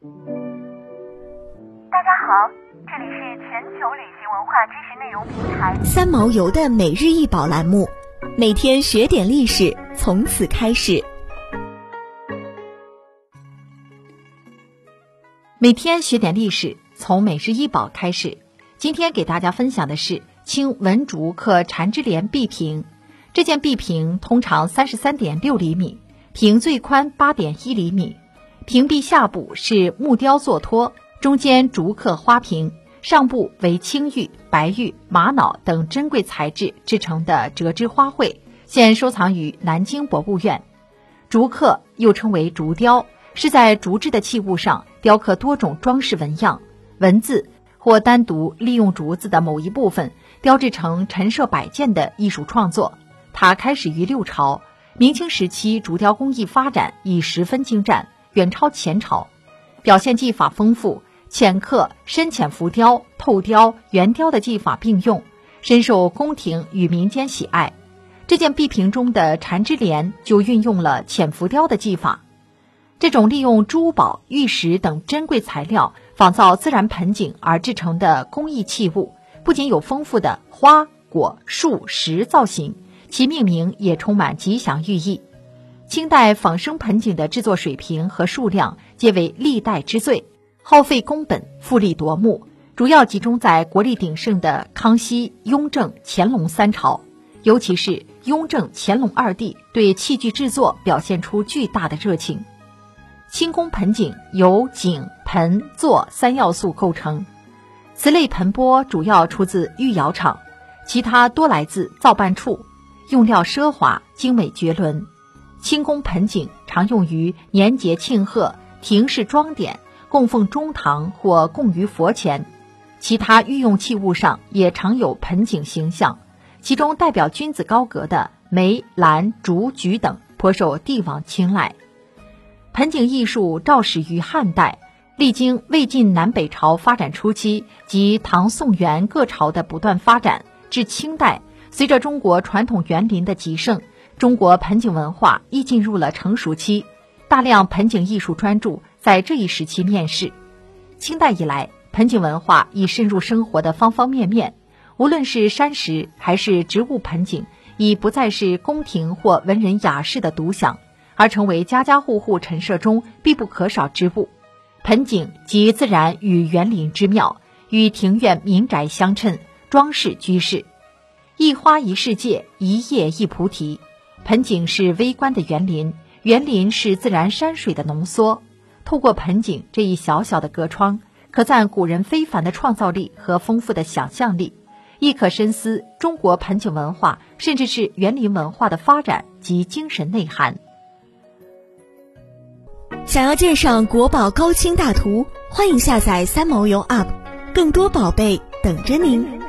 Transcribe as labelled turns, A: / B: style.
A: 大家好，这里是全球旅行文化知识内容平台
B: 三毛游的每日一宝栏目，每天学点历史，从此开始。
C: 每天学点历史，从每日一宝开始。今天给大家分享的是清文竹刻缠枝莲壁屏。这件壁屏通常三十三点六厘米，屏最宽八点一厘米。屏壁下部是木雕座托，中间竹刻花瓶，上部为青玉、白玉、玛瑙等珍贵材质制成的折枝花卉，现收藏于南京博物院。竹刻又称为竹雕。是在竹制的器物上雕刻多种装饰纹样、文字，或单独利用竹子的某一部分雕制成陈设摆件的艺术创作。它开始于六朝，明清时期竹雕工艺发展已十分精湛，远超前朝。表现技法丰富，浅刻、深浅浮雕、透雕、圆雕的技法并用，深受宫廷与民间喜爱。这件壁瓶中的缠枝莲就运用了浅浮雕的技法。这种利用珠宝、玉石等珍贵材料仿造自然盆景而制成的工艺器物，不仅有丰富的花、果、树、石造型，其命名也充满吉祥寓意。清代仿生盆景的制作水平和数量皆为历代之最，耗费工本，富丽夺目，主要集中在国力鼎盛的康熙、雍正、乾隆三朝，尤其是雍正、乾隆二帝对器具制作表现出巨大的热情。清宫盆景由景、盆、座三要素构成，此类盆钵主要出自御窑厂，其他多来自造办处，用料奢华、精美绝伦。清宫盆景常用于年节庆贺、亭式装点、供奉中堂或供于佛前，其他御用器物上也常有盆景形象，其中代表君子高阁的梅、兰、竹、菊等颇受帝王青睐。盆景艺术肇始于汉代，历经魏晋南北朝发展初期及唐宋元各朝的不断发展，至清代，随着中国传统园林的极盛，中国盆景文化亦进入了成熟期，大量盆景艺术专著在这一时期面世。清代以来，盆景文化已深入生活的方方面面，无论是山石还是植物盆景，已不再是宫廷或文人雅士的独享。而成为家家户户陈设中必不可少之物，盆景集自然与园林之妙，与庭院民宅相称，装饰居室。一花一世界，一叶一菩提。盆景是微观的园林，园林是自然山水的浓缩。透过盆景这一小小的隔窗，可赞古人非凡的创造力和丰富的想象力，亦可深思中国盆景文化甚至是园林文化的发展及精神内涵。
B: 想要鉴赏国宝高清大图，欢迎下载三毛游 App，更多宝贝等着您。